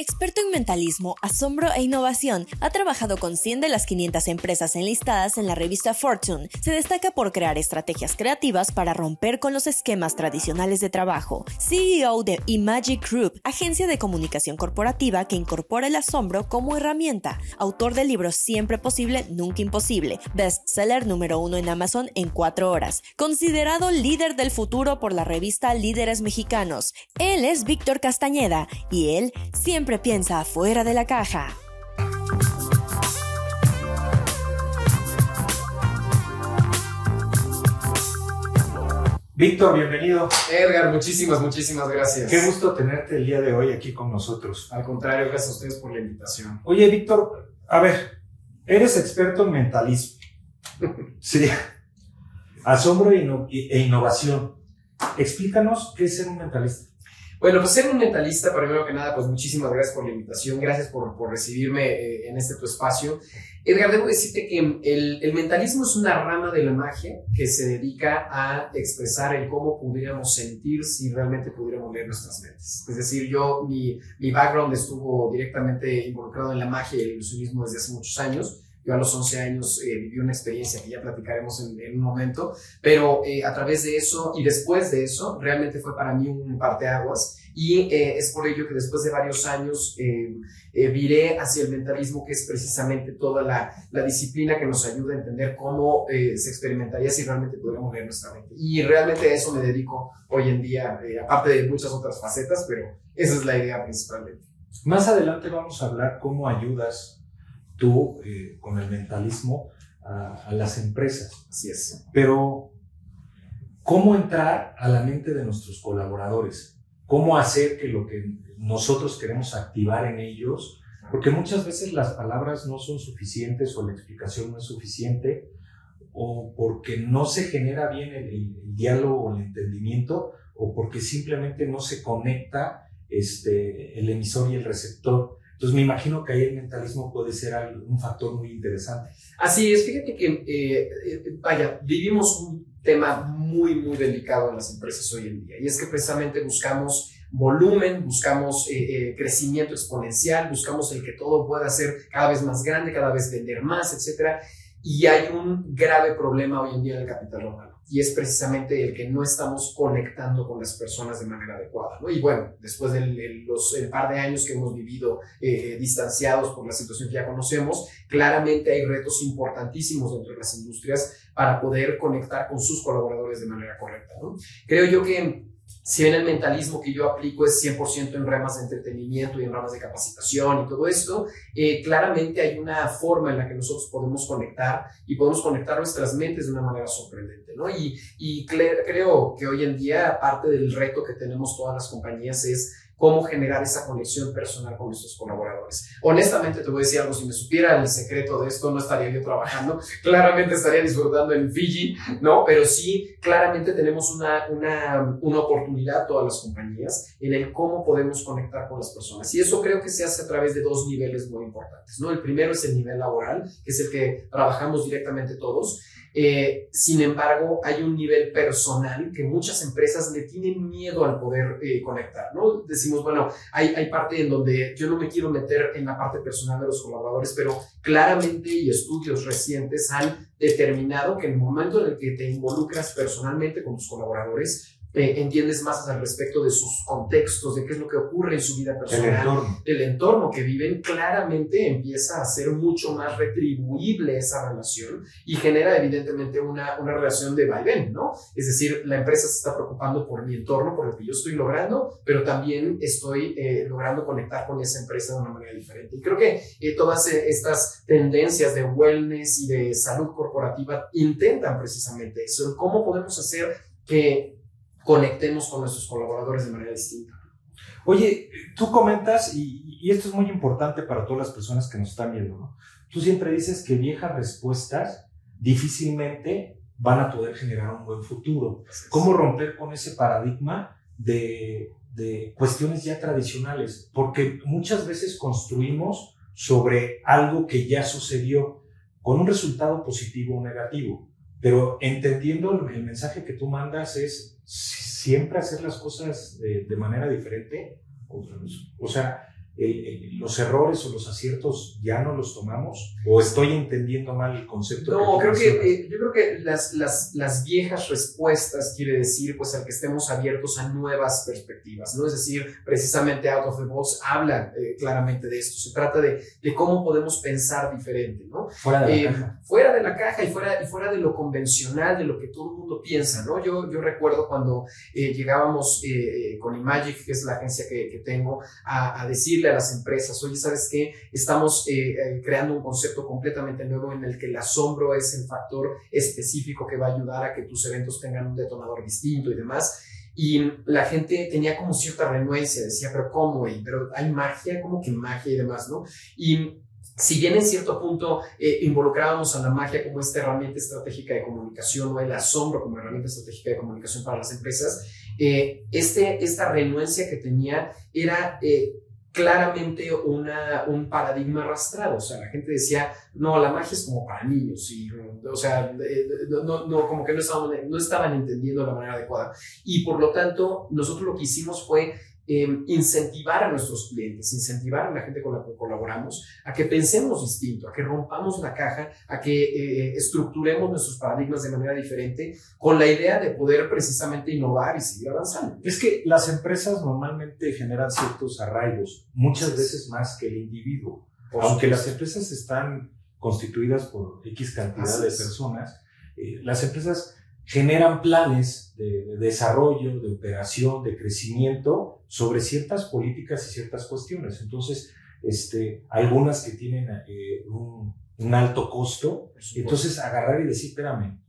Experto en mentalismo, asombro e innovación, ha trabajado con 100 de las 500 empresas enlistadas en la revista Fortune. Se destaca por crear estrategias creativas para romper con los esquemas tradicionales de trabajo. CEO de Imagic Group, agencia de comunicación corporativa que incorpora el asombro como herramienta. Autor del libro Siempre posible, nunca imposible. Bestseller número uno en Amazon en cuatro horas. Considerado líder del futuro por la revista Líderes Mexicanos. Él es Víctor Castañeda y él siempre piensa fuera de la caja. Víctor, bienvenido. Edgar, muchísimas, muchísimas gracias. Qué gusto tenerte el día de hoy aquí con nosotros. Al contrario, gracias a ustedes por la invitación. Oye, Víctor, a ver, eres experto en mentalismo. sí. Asombro e innovación. Explícanos qué es ser un mentalista. Bueno, pues ser un mentalista, primero que nada, pues muchísimas gracias por la invitación, gracias por, por recibirme eh, en este tu espacio. Edgar, debo decirte que el, el, mentalismo es una rama de la magia que se dedica a expresar el cómo pudiéramos sentir si realmente pudiéramos leer nuestras mentes. Es decir, yo, mi, mi background estuvo directamente involucrado en la magia y el ilusionismo desde hace muchos años. Yo a los 11 años eh, viví una experiencia que ya platicaremos en, en un momento, pero eh, a través de eso y después de eso, realmente fue para mí un parteaguas y eh, es por ello que después de varios años viré hacia el mentalismo, que es precisamente toda la, la disciplina que nos ayuda a entender cómo se experimentaría si realmente pudiéramos leer nuestra mente. Y realmente a eso me dedico hoy en día, aparte de muchas otras facetas, pero esa es la idea principalmente. Más adelante vamos a hablar cómo ayudas tú eh, con el mentalismo a, las empresas. Así es. Pero, ¿cómo entrar a la mente de nuestros colaboradores? ¿Cómo hacer que lo que nosotros queremos activar en ellos, porque muchas veces las palabras no son suficientes o la explicación no es suficiente, o porque no se genera bien el, el diálogo o el entendimiento, o porque simplemente no se conecta este, el emisor y el receptor. Entonces me imagino que ahí el mentalismo puede ser un factor muy interesante. Así es, fíjate que, eh, eh, vaya, vivimos un tema muy, muy delicado en las empresas hoy en día y es que precisamente buscamos volumen, buscamos eh, crecimiento exponencial, buscamos el que todo pueda ser cada vez más grande, cada vez vender más, etcétera. Y hay un grave problema hoy en día del capital humano y es precisamente el que no estamos conectando con las personas de manera adecuada. ¿no? Y bueno, después del los, el par de años que hemos vivido eh, eh, distanciados por la situación que ya conocemos, claramente hay retos importantísimos dentro de las industrias para poder conectar con sus colaboradores de manera correcta. Creo yo que si bien el mentalismo que yo aplico es 100% en ramas de entretenimiento y en ramas de capacitación y todo esto, eh, claramente hay una forma en la que nosotros podemos conectar y podemos conectar nuestras mentes de una manera sorprendente, ¿no? Y, y creo que hoy en día parte del reto que tenemos todas las compañías es cómo generar esa conexión personal con nuestros colaboradores. Honestamente te voy a decir algo, si me supiera el secreto de esto, no estaría yo trabajando, claramente estaría disfrutando en Fiji, ¿no? Pero sí, claramente tenemos una, una, una oportunidad, todas las compañías, en el cómo podemos conectar con las personas. Y eso creo que se hace a través de dos niveles muy importantes, ¿no? El primero es el nivel laboral, que es el que trabajamos directamente todos, eh, sin embargo, hay un nivel personal que muchas empresas le tienen miedo al poder eh, conectar, ¿no? Decimos, bueno, hay, hay parte en donde yo no me quiero meter en la parte personal de los colaboradores, pero claramente y estudios recientes han determinado que en el momento en el que te involucras personalmente con tus colaboradores, entiendes más al respecto de sus contextos, de qué es lo que ocurre en su vida personal, el entorno. del entorno que viven, claramente empieza a ser mucho más retribuible esa relación y genera evidentemente una, una relación de vaivén, ¿no? Es decir, la empresa se está preocupando por mi entorno, por lo que yo estoy logrando, pero también estoy eh, logrando conectar con esa empresa de una manera diferente. Y creo que eh, todas estas tendencias de wellness y de salud corporativa intentan precisamente eso, cómo podemos hacer que conectemos con nuestros colaboradores de manera distinta. Oye, tú comentas, y, esto es muy importante para todas las personas que nos están viendo, ¿no? Tú siempre dices que viejas respuestas difícilmente van a poder generar un buen futuro. ¿Cómo romper con ese paradigma de, de cuestiones ya tradicionales? Porque muchas veces construimos sobre algo que ya sucedió con un resultado positivo o negativo. Pero entendiendo el mensaje que tú mandas es siempre hacer las cosas de, manera diferente. O, sea, los errores o los aciertos ya no los tomamos? ¿O estoy entendiendo mal el concepto? No, creo que, eh, yo creo que las, las, las, viejas respuestas quiere decir pues al que estemos abiertos a nuevas perspectivas, ¿no? Es decir, precisamente Out of the Box habla eh, claramente de esto. Se trata de, de, cómo podemos pensar diferente, ¿no? Fuera de la eh, caja. Fuera de la caja y fuera, y fuera de lo convencional, de lo que todo el mundo piensa, ¿no? Yo, yo recuerdo cuando llegábamos con Imagic, que es la agencia que, que tengo, a, a decirle a las empresas, oye, ¿sabes qué? Estamos eh, eh, creando un concepto completamente nuevo en el que el asombro es el factor específico que va a ayudar a que tus eventos tengan un detonador distinto y demás. Y la gente tenía como cierta renuencia, decía, pero ¿cómo? Pero hay magia, ¿cómo que magia y demás, no? Y si bien en cierto punto eh, involucrábamos a la magia como esta herramienta estratégica de comunicación o el asombro como herramienta estratégica de comunicación para las empresas, este, esta renuencia que tenía era claramente una, un paradigma arrastrado. O sea, la gente decía, no, la magia es como para niños. Y, o sea, no, no, como que no estaban, no estaban entendiendo la manera adecuada. Y por lo tanto, nosotros lo que hicimos fue Em, incentivar a nuestros clientes, incentivar a la gente con la que colaboramos a que pensemos distinto, a que rompamos la caja, a que eh, estructuremos nuestros paradigmas de manera diferente, con la idea de poder precisamente innovar y seguir avanzando. Es que las empresas normalmente generan ciertos arraigos, muchas veces más que el individuo. Aunque las empresas están constituidas por X cantidad de personas, eh, las empresas generan planes de, desarrollo, de operación, de crecimiento sobre ciertas políticas y ciertas cuestiones. Entonces, este, algunas que tienen eh, un, un, alto costo, entonces agarrar y decir, espérame,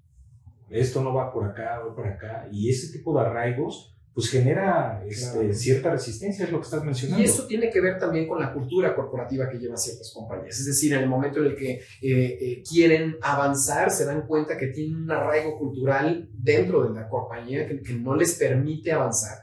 esto no va por acá, va por acá, y ese tipo de arraigos pues genera este, cierta resistencia, es lo que estás mencionando. Y eso tiene que ver también con la cultura corporativa que llevan ciertas compañías. Es decir, en el momento en el que eh, eh, quieren avanzar, se dan cuenta que tienen un arraigo cultural dentro de la compañía que, que no les permite avanzar.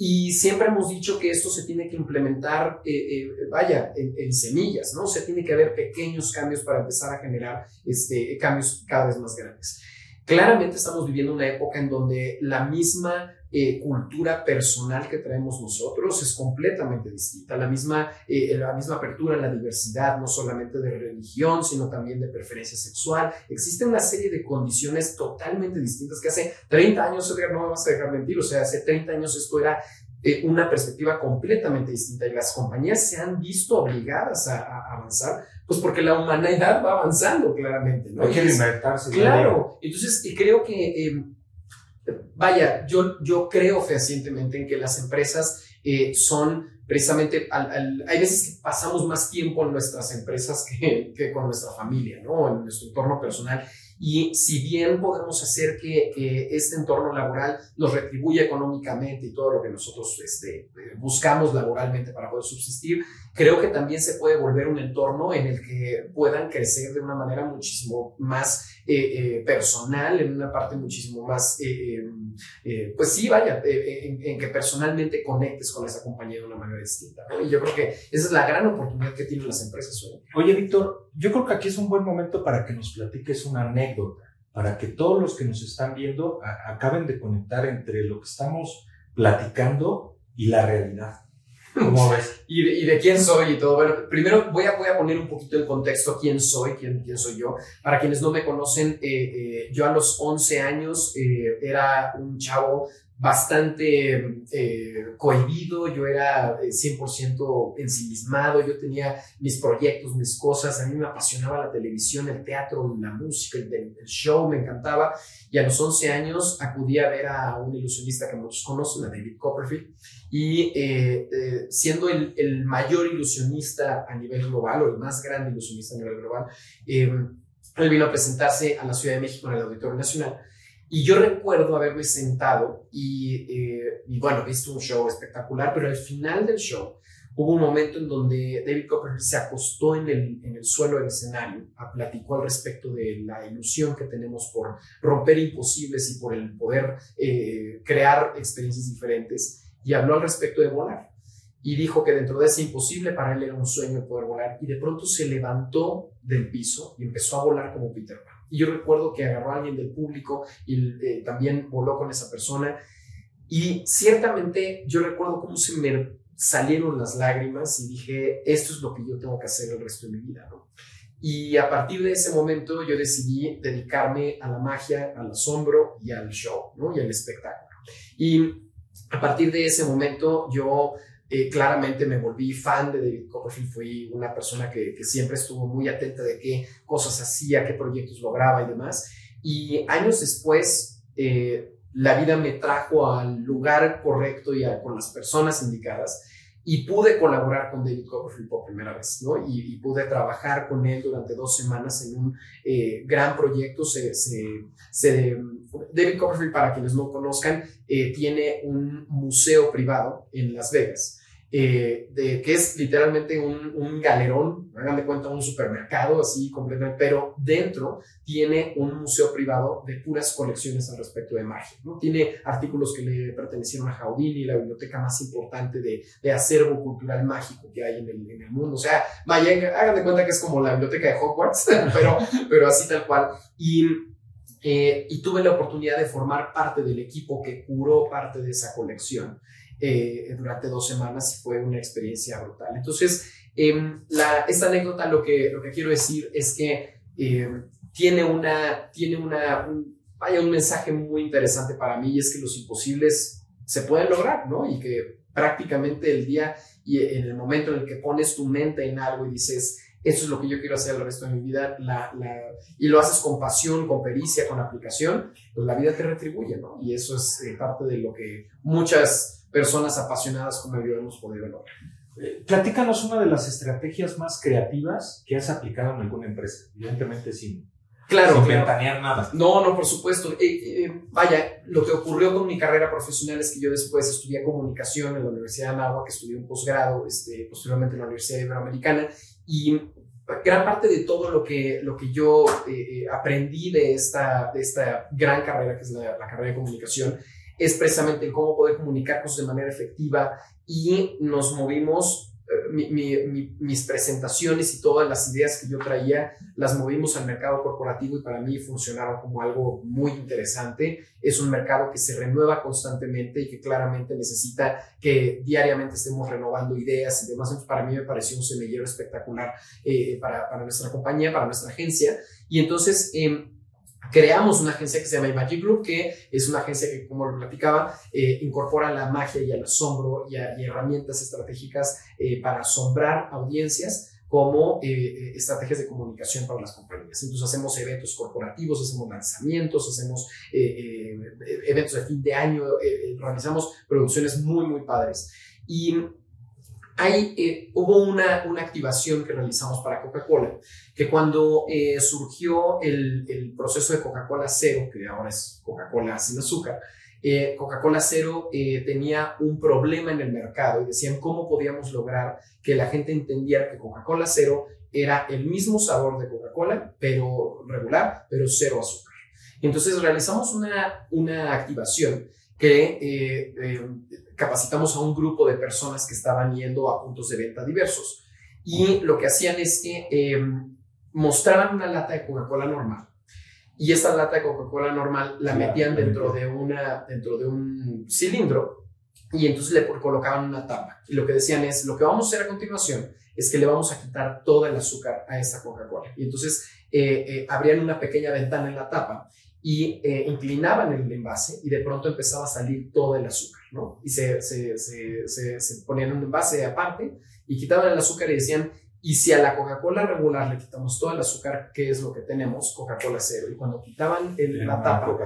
Y siempre hemos dicho que esto se tiene que implementar, eh, vaya, en, en, semillas, ¿no? O sea, tiene que haber pequeños cambios para empezar a generar este, cambios cada vez más grandes. Claramente estamos viviendo una época en donde la misma eh, cultura personal que traemos nosotros es completamente distinta. La misma, eh, la misma apertura a la diversidad, no solamente de religión, sino también de preferencia sexual. Existe una serie de condiciones totalmente distintas que hace 30 años, Edgar, no me vas a dejar mentir, o sea, hace 30 años esto era eh, una perspectiva completamente distinta y las compañías se han visto obligadas a, avanzar, pues porque la humanidad va avanzando claramente. ¿no? Hay que alimentarse. Claro, entonces creo que vaya, yo, yo creo fehacientemente en que las empresas eh, son precisamente, hay veces que pasamos más tiempo en nuestras empresas que, que, con nuestra familia, ¿no? En nuestro entorno personal. Y si bien podemos hacer que, este entorno laboral nos retribuya económicamente y todo lo que nosotros este, buscamos laboralmente para poder subsistir, creo que también se puede volver un entorno en el que puedan crecer de una manera muchísimo más eh, eh, personal, en una parte muchísimo más, eh, pues sí, vaya, en, que personalmente conectes con esa compañía de una manera distinta. Y yo creo que esa es la gran oportunidad que tienen las empresas hoy. Oye, Víctor, yo creo que aquí es un buen momento para que nos platiques una anécdota, para que todos los que nos están viendo acaben de conectar entre lo que estamos platicando y la realidad. ¿Cómo ves? y, de, y, de, quién soy y todo. Bueno, primero voy a, voy a poner un poquito en contexto quién soy, quién, quién soy yo. Para quienes no me conocen, eh, eh, yo a los 11 años eh, era un chavo bastante eh, cohibido, yo era 100% eh, ensimismado, yo tenía mis proyectos, mis cosas, a mí me apasionaba la televisión, el teatro, la música, el, el show, me encantaba, y a los 11 años acudí a ver a un ilusionista que muchos conocen, a David Copperfield, y eh, eh siendo el, el, mayor ilusionista a nivel global, o el más grande ilusionista a nivel global, eh, él vino a presentarse a la Ciudad de México en el Auditorio Nacional, y yo recuerdo haberme sentado y, eh, y, bueno, visto un show espectacular, pero al final del show hubo un momento en donde David Copperfield se acostó en el, en el suelo del escenario, a platicó al respecto de la ilusión que tenemos por romper imposibles y por el poder eh, crear experiencias diferentes y habló al respecto de volar. Y dijo que dentro de ese imposible para él era un sueño poder volar y de pronto se levantó del piso y empezó a volar como Peter Pan. Y yo recuerdo que agarró a alguien del público y eh, también voló con esa persona. Y ciertamente yo recuerdo cómo se me, salieron las lágrimas y dije, esto es lo que yo tengo que hacer el resto de mi vida, ¿no? Y a partir de ese momento yo decidí dedicarme a la magia, al asombro y al show, ¿no? Y al espectáculo. Y a partir de ese momento yo eh, claramente me volví fan de David Copperfield, fui una persona que, siempre estuvo muy atenta de qué cosas hacía, qué proyectos lograba y demás. Y años después, eh, la vida me trajo al lugar correcto y con las personas indicadas y pude colaborar con David Copperfield por primera vez, ¿no? Y, pude trabajar con él durante dos semanas en un eh, gran proyecto. Se, se, David Copperfield, para quienes no conozcan, tiene un museo privado en Las Vegas eh, de, que es literalmente un, un, galerón, hagan de cuenta un supermercado así completamente, pero dentro tiene un museo privado de puras colecciones al respecto de magia. ¿no? Tiene artículos que le pertenecieron a Houdini, la biblioteca más importante de, de acervo cultural mágico que hay en el, en el, mundo. O sea, vaya, hagan de cuenta que es como la biblioteca de Hogwarts, pero, pero así tal cual. Y eh, y tuve la oportunidad de formar parte del equipo que curó parte de esa colección. Eh, durante dos semanas y fue una experiencia brutal. Entonces, em, esta anécdota lo que, lo que quiero decir es que em, tiene, una, tiene una, un, vaya, un mensaje muy interesante para mí y es que los imposibles se pueden lograr, ¿no? Y que prácticamente el día y en el momento en el que pones tu mente en algo y dices, eso es lo que yo quiero hacer el resto de mi vida, la, la, y lo haces con pasión, con pericia, con aplicación, pues la vida te retribuye, ¿no? Y eso es eh, parte de lo que muchas personas apasionadas como yo hemos podido lograr. Eh, platícanos una de las estrategias más creativas que has aplicado en alguna empresa, evidentemente sin, claro, sin nada. No, no, por supuesto. Eh, vaya, lo que ocurrió con mi carrera profesional es que yo después estudié comunicación en la Universidad de Anáhuac, que estudié un posgrado, este, posteriormente en la Universidad Iberoamericana, y gran parte de todo lo que, lo que yo aprendí de esta, de esta gran carrera, que es la, la carrera de comunicación, es precisamente cómo poder comunicarnos de manera efectiva y nos movimos, mis presentaciones y todas las ideas que yo traía las movimos al mercado corporativo y para mí funcionaron como algo muy interesante. Es un mercado que se renueva constantemente y que claramente necesita que diariamente estemos renovando ideas y demás. Entonces, para mí me pareció un semillero espectacular eh, para, nuestra compañía, para nuestra agencia. Y entonces, eh, creamos una agencia que se llama Magic Group, que es una agencia que, como lo platicaba, eh, incorpora la magia y el asombro y, herramientas estratégicas eh, para asombrar audiencias como eh, estrategias de comunicación para las compañías. Entonces hacemos eventos corporativos, hacemos lanzamientos, hacemos eventos de fin de año, realizamos producciones muy, muy padres. Y hay, eh, hubo una, una, activación que realizamos para Coca-Cola, que cuando eh, surgió el, el, proceso de Coca-Cola Cero, que ahora es Coca-Cola sin azúcar, eh, Coca-Cola Cero tenía un problema en el mercado y decían cómo podíamos lograr que la gente entendiera que Coca-Cola Cero era el mismo sabor de Coca-Cola, pero regular, pero cero azúcar. Entonces realizamos una, una activación que capacitamos a un grupo de personas que estaban yendo a puntos de venta diversos. Y lo que hacían es que em, mostraban una lata de Coca-Cola normal. Y esta lata de Coca-Cola normal la metían dentro de, una, dentro de un cilindro y entonces le colocaban una tapa. Y lo que decían es, lo que vamos a hacer a continuación es que le vamos a quitar todo el azúcar a esta Coca-Cola. Y entonces eh, eh, abrían una pequeña ventana en la tapa y eh, inclinaban el envase y de pronto empezaba a salir todo el azúcar, ¿no? Y se, se, se, se, ponían un envase aparte y quitaban el azúcar y decían, y si a la Coca-Cola regular le quitamos todo el azúcar, ¿qué es lo que tenemos? Coca-Cola cero. Y cuando quitaban el, la tapa,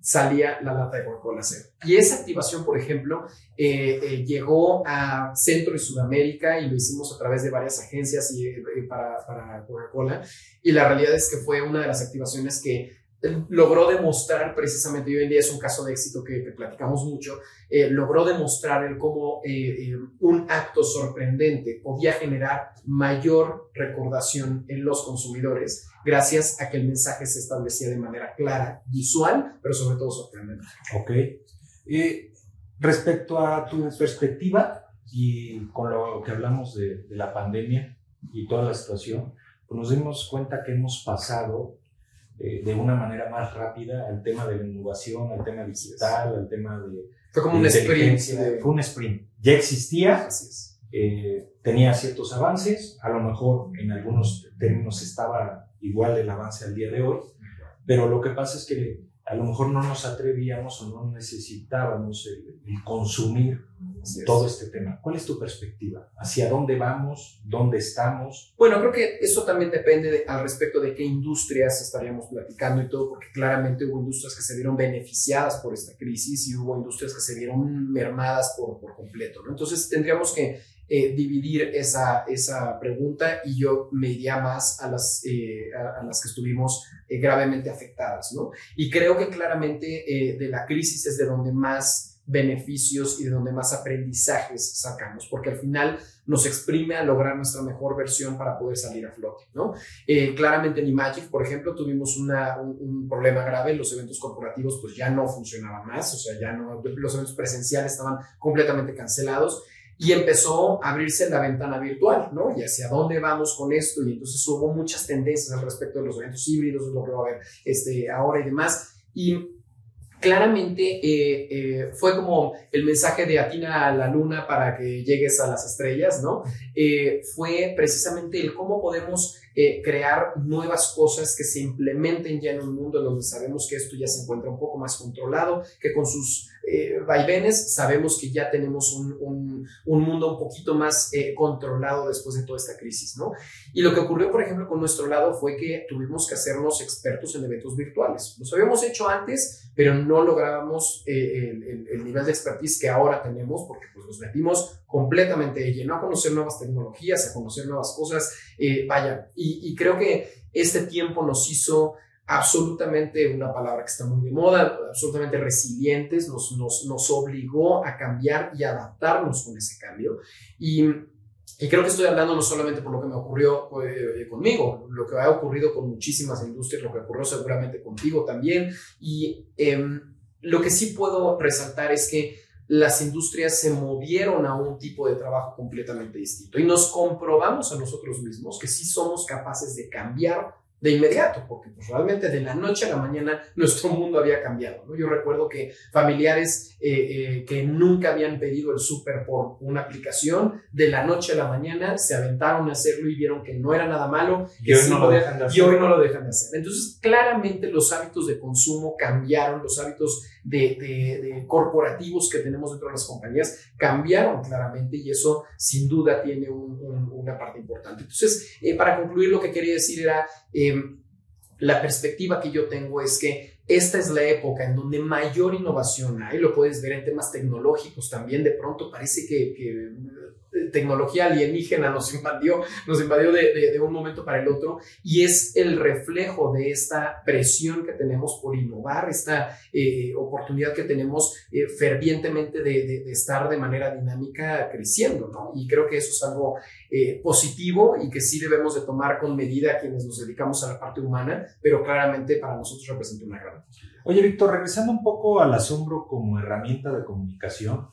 salía la lata de Coca-Cola cero. Y esa activación, por ejemplo, eh, eh, llegó a Centro y Sudamérica y lo hicimos a través de varias agencias y, para, para Coca-Cola. Y la realidad es que fue una de las activaciones que logró demostrar precisamente, y hoy en día es un caso de éxito que, platicamos mucho, eh, logró demostrar el cómo eh, eh, un acto sorprendente podía generar mayor recordación en los consumidores gracias a que el mensaje se establecía de manera clara, visual, pero sobre todo sorprendente. Ok. respecto a tu perspectiva y con lo que hablamos de, de la pandemia y toda la situación, pues nos dimos cuenta que hemos pasado eh, de una manera más rápida al tema de la innovación, al tema digital, al tema de... Fue como un sprint. Fue un sprint ya existía, Así es. eh, tenía ciertos avances, a lo mejor en algunos términos estaba igual el avance al día de hoy, pero lo que pasa es que a lo mejor no nos atrevíamos o no necesitábamos el, el consumir Así es. todo este tema. ¿Cuál es tu perspectiva? ¿Hacia dónde vamos? ¿Dónde estamos? Bueno, creo que eso también depende de- al respecto de qué industrias estaríamos platicando y todo, porque claramente hubo industrias que se vieron beneficiadas por esta crisis y hubo industrias que se vieron mermadas por, por completo. ¿no? Entonces tendríamos que eh, dividir esa, esa pregunta y yo me iría más a las, eh, a, las que estuvimos eh, gravemente afectadas. ¿no? Y creo que claramente de la crisis es de donde más beneficios y de donde más aprendizajes sacamos, porque al final nos exprime a lograr nuestra mejor versión para poder salir a flote, ¿no? Claramente en Imagic, por ejemplo, tuvimos una, un, un, problema grave, los eventos corporativos pues ya no funcionaban más, o sea, ya no, los eventos presenciales estaban completamente cancelados y empezó a abrirse la ventana virtual, ¿no? Y hacia dónde vamos con esto, y entonces hubo muchas tendencias al respecto de los eventos híbridos, lo que va a haber este, ahora y demás, y claramente eh, eh, fue como el mensaje de atina a la luna para que llegues a las estrellas, ¿no? Eh, fue precisamente el cómo podemos crear nuevas cosas que se implementen ya en un mundo donde sabemos que esto ya se encuentra un poco más controlado, que con sus eh, vaivenes sabemos que ya tenemos un, un, un mundo un poquito más eh, controlado después de toda esta crisis, ¿no? Y lo que ocurrió, por ejemplo, con nuestro lado fue que tuvimos que hacernos expertos en eventos virtuales. Los habíamos hecho antes, pero no lográbamos eh, el, el, el, nivel de expertise que ahora tenemos porque pues, nos metimos completamente de lleno a conocer nuevas tecnologías, a conocer nuevas cosas, eh, vaya, y, y creo que este tiempo nos hizo absolutamente una palabra que está muy de moda, absolutamente resilientes, nos, nos, nos obligó a cambiar y adaptarnos con ese cambio. Y, y, creo que estoy hablando no solamente por lo que me ocurrió eh, conmigo, lo que ha ocurrido con muchísimas industrias, lo que ocurrió seguramente contigo también. Y eh, lo que sí puedo resaltar es que las industrias se movieron a un tipo de trabajo completamente distinto y nos comprobamos a nosotros mismos que sí somos capaces de cambiar de inmediato, porque pues, realmente de la noche a la mañana nuestro mundo había cambiado. ¿no? Yo recuerdo que familiares eh, eh, que nunca habían pedido el súper por una aplicación, de la noche a la mañana se aventaron a hacerlo y vieron que no era nada malo y, hoy, sí no lo dejan de hacer. y hoy no lo dejan de hacer. Entonces, claramente los hábitos de consumo cambiaron, los hábitos de, de, de corporativos que tenemos dentro de las compañías cambiaron claramente y eso sin duda tiene un, un, una parte importante. Entonces, eh, para concluir, lo que quería decir era... Eh, la perspectiva que yo tengo es que esta es la época en donde mayor innovación hay, lo puedes ver en temas tecnológicos también, de pronto parece que tecnología alienígena nos invadió, nos invadió de, de, de, un momento para el otro y es el reflejo de esta presión que tenemos por innovar, esta eh, oportunidad que tenemos eh, fervientemente de, de, estar de manera dinámica creciendo, ¿no? Y creo que eso es algo eh, positivo y que sí debemos de tomar con medida quienes nos dedicamos a la parte humana, pero claramente para nosotros representa una gran. Oye, Víctor, regresando un poco al asombro como herramienta de comunicación,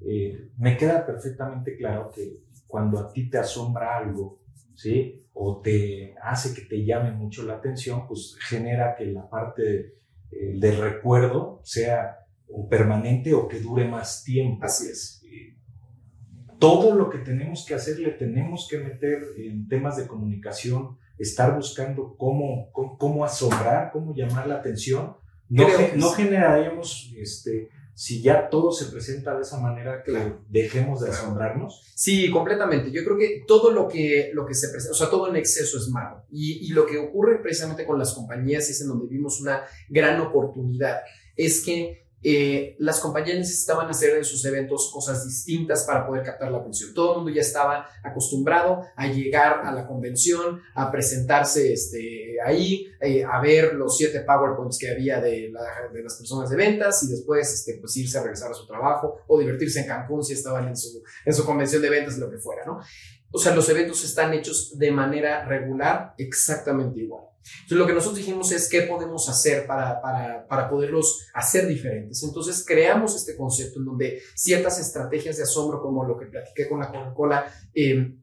eh, me queda perfectamente claro que cuando a ti te asombra algo, ¿sí? O te hace que te llame mucho la atención, pues genera que la parte eh, del recuerdo sea o permanente o que dure más tiempo. Así es. Eh, todo lo que tenemos que hacer le tenemos que meter en temas de comunicación, estar buscando cómo, cómo, cómo asombrar, cómo llamar la atención. No, no generaríamos este, si ya todo se presenta de esa manera que claro. dejemos de asombrarnos? Sí, completamente. Yo creo que todo lo que, lo que se presenta, o sea, todo en exceso es malo. Y, y, lo que ocurre precisamente con las compañías es en donde vimos una gran oportunidad, es que eh, las compañías necesitaban hacer en sus eventos cosas distintas para poder captar la atención. Todo el mundo ya estaba acostumbrado a llegar a la convención, a presentarse este, ahí, eh, a ver los siete PowerPoints que había de, de, las personas de ventas y después este, pues irse a regresar a su trabajo o divertirse en Cancún si estaban en su, en su convención de ventas, lo que fuera, ¿no? O sea, los eventos están hechos de manera regular, exactamente igual. Entonces, lo que nosotros dijimos es qué podemos hacer para, para, para poderlos hacer diferentes. Entonces, creamos este concepto en donde ciertas estrategias de asombro, como lo que platiqué con la Coca-Cola, eh,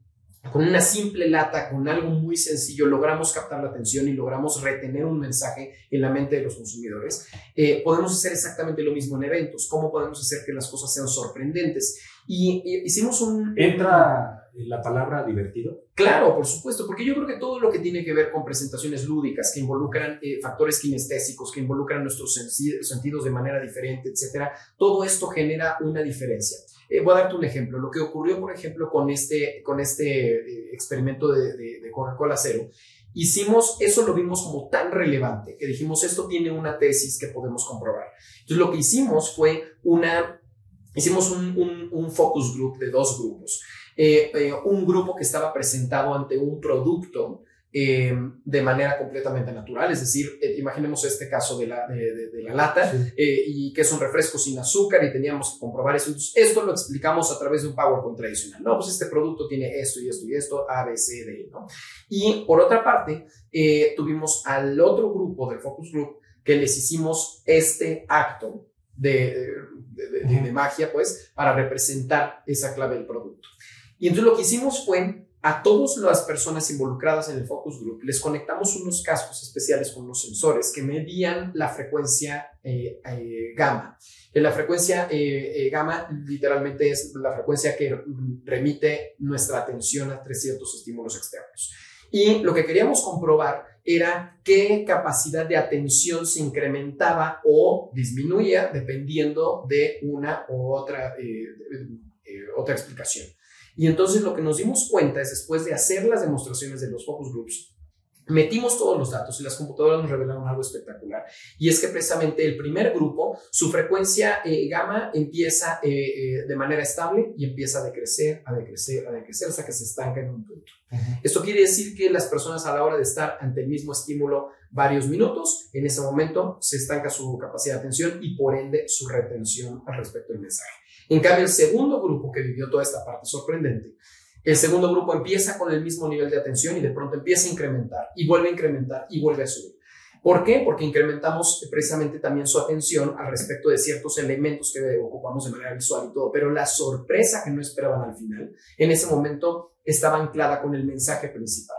con una simple lata, con algo muy sencillo, logramos captar la atención y logramos retener un mensaje en la mente de los consumidores. Eh, podemos hacer exactamente lo mismo en eventos. ¿Cómo podemos hacer que las cosas sean sorprendentes? Y, hicimos un... ¿Entra la palabra divertido? Claro, por supuesto, porque yo creo que todo lo que tiene que ver con presentaciones lúdicas, que involucran eh, factores kinestésicos, que involucran nuestros sentidos de manera diferente, etcétera, todo esto genera una diferencia. Eh, voy a darte un ejemplo. Lo que ocurrió, por ejemplo, con este, con este eh, experimento de, de Coca-Cola Cero, hicimos, eso lo vimos como tan relevante que dijimos, esto tiene una tesis que podemos comprobar. Entonces, lo que hicimos fue una hicimos un, focus group de dos grupos. Eh, eh, un grupo que estaba presentado ante un producto eh, de manera completamente natural, es decir, imaginemos este caso de la, de, la lata y que es un refresco sin azúcar y teníamos que comprobar eso. esto lo explicamos a través de un PowerPoint tradicional. No, pues este producto tiene esto y esto y esto, A, B, C, D, ¿no? Y por otra parte, tuvimos al otro grupo del focus group que les hicimos este acto de, de, magia, pues, para representar esa clave del producto. Y entonces lo que hicimos fue a todas las personas involucradas en el focus group les conectamos unos cascos especiales con unos sensores que medían la frecuencia eh, eh, gamma. La frecuencia eh, gamma literalmente es la frecuencia que remite nuestra atención a tres ciertos estímulos externos. Y lo que queríamos comprobar era qué capacidad de atención se incrementaba o disminuía dependiendo de una u otra, eh, eh, otra explicación. Y entonces lo que nos dimos cuenta es después de hacer las demostraciones de los focus groups, Metimos todos los datos y las computadoras nos revelaron algo espectacular. Y es que precisamente el primer grupo, su frecuencia eh, gamma empieza eh, eh, de manera estable y empieza a decrecer, a decrecer, a decrecer hasta que se estanca en un punto. Esto quiere decir que las personas a la hora de estar ante el mismo estímulo varios minutos, en ese momento se estanca su capacidad de atención y por ende su retención al respecto del mensaje. En cambio, el segundo grupo que vivió toda esta parte sorprendente el segundo grupo empieza con el mismo nivel de atención y de pronto empieza a incrementar y vuelve a incrementar y vuelve a subir. ¿Por qué? Porque incrementamos precisamente también su atención al respecto de ciertos elementos que ocupamos de manera visual y todo, pero la sorpresa que no esperaban al final, en ese momento estaba anclada con el mensaje principal.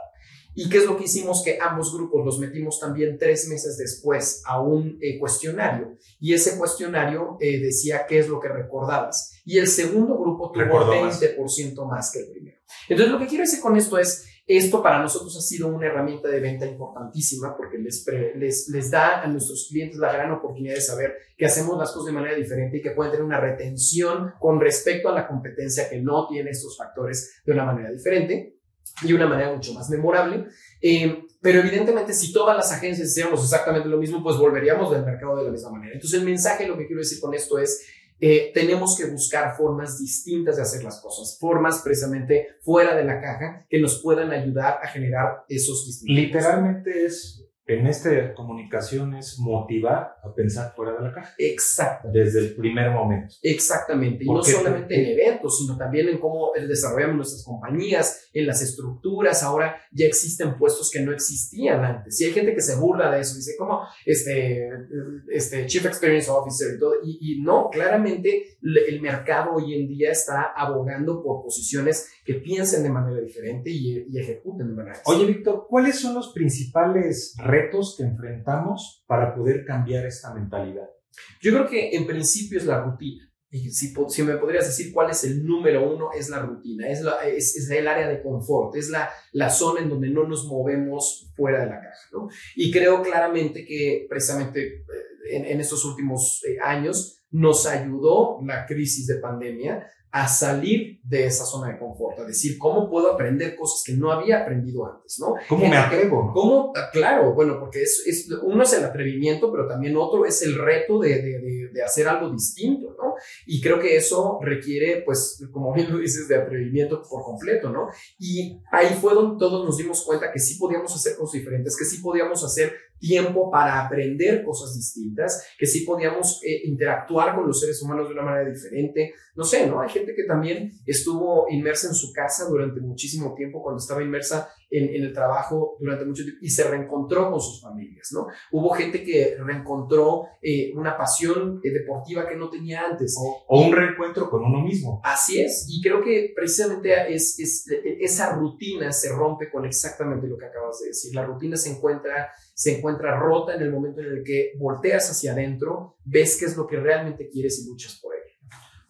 ¿Y qué es lo que hicimos? Que ambos grupos los metimos también tres meses después a un eh, cuestionario y ese cuestionario eh, decía qué es lo que recordabas. Y el segundo grupo tuvo 20% más que el primero. Entonces, lo que quiero decir con esto es, esto para nosotros ha sido una herramienta de venta importantísima porque les, les, les da a nuestros clientes la gran oportunidad de saber que hacemos las cosas de manera diferente y que pueden tener una retención con respecto a la competencia que no tiene estos factores de una manera diferente y una manera mucho más memorable. Eh, pero evidentemente, si todas las agencias hiciéramos exactamente lo mismo, pues volveríamos del mercado de la misma manera. Entonces, el mensaje, lo que quiero decir con esto es, eh, tenemos que buscar formas distintas de hacer las cosas, formas precisamente fuera de la caja que nos puedan ayudar a generar esos distintos. Literalmente es en esta comunicación es motivar a pensar fuera de la caja. Exacto. Desde el primer momento. Exactamente. Y no solamente en eventos, sino también en cómo desarrollamos nuestras compañías, en las estructuras. Ahora ya existen puestos que no existían antes. Y hay gente que se burla de eso. Dice, como este, este Chief Experience Officer y todo. Y, no, claramente el mercado hoy en día está abogando por posiciones que piensen de manera diferente y, y ejecuten de manera diferente. Oye, Víctor, ¿cuáles son los principales retos que enfrentamos para poder cambiar esta mentalidad? Yo creo que en principio es la rutina. Y si, si me podrías decir cuál es el número uno, es la rutina, es, la, es, el área de confort, es la, la zona en donde no nos movemos fuera de la caja. ¿no? Y creo claramente que precisamente eh, en, en estos últimos eh, años nos ayudó la crisis de pandemia a salir de esa zona de confort, a decir, ¿cómo puedo aprender cosas que no había aprendido antes? ¿no? ¿Cómo me atrevo? ¿Cómo? Ah, claro, bueno, porque es, es, uno es el atrevimiento, pero también otro es el reto de, de, de, hacer algo distinto, ¿no? Y creo que eso requiere, pues, como bien lo dices, de atrevimiento por completo, ¿no? Y ahí fue donde todos nos dimos cuenta que sí podíamos hacer cosas diferentes, que sí podíamos hacer tiempo para aprender cosas distintas, que sí podíamos eh, interactuar con los seres humanos de una manera diferente. No sé, ¿no? Hay gente que también estuvo inmersa en su casa durante muchísimo tiempo, cuando estaba inmersa en, el trabajo durante mucho tiempo y se reencontró con sus familias, ¿no? Hubo gente que reencontró eh, una pasión eh, deportiva que no tenía antes. O, un reencuentro con uno mismo. Así es, y creo que precisamente es, es, esa rutina se rompe con exactamente lo que acabas de decir. La rutina se encuentra se encuentra rota en el momento en el que volteas hacia adentro, ves qué es lo que realmente quieres y luchas por ello.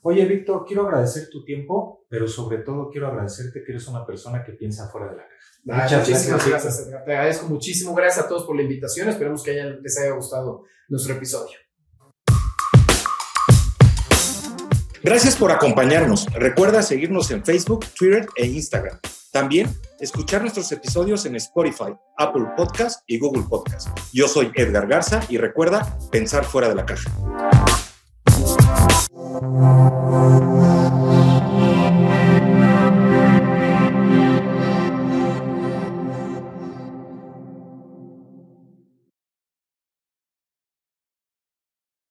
Oye, Víctor, quiero agradecer tu tiempo, pero sobre todo quiero agradecerte que eres una persona que piensa fuera de la caja. Muchas muchísimas gracias. Te agradezco muchísimo. Gracias a todos por la invitación. Esperemos que les haya gustado nuestro episodio. Gracias por acompañarnos. Recuerda seguirnos en Facebook, Twitter e Instagram. También escuchar nuestros episodios en Spotify, Apple Podcast y Google Podcast. Yo soy Edgar Garza y recuerda pensar fuera de la caja.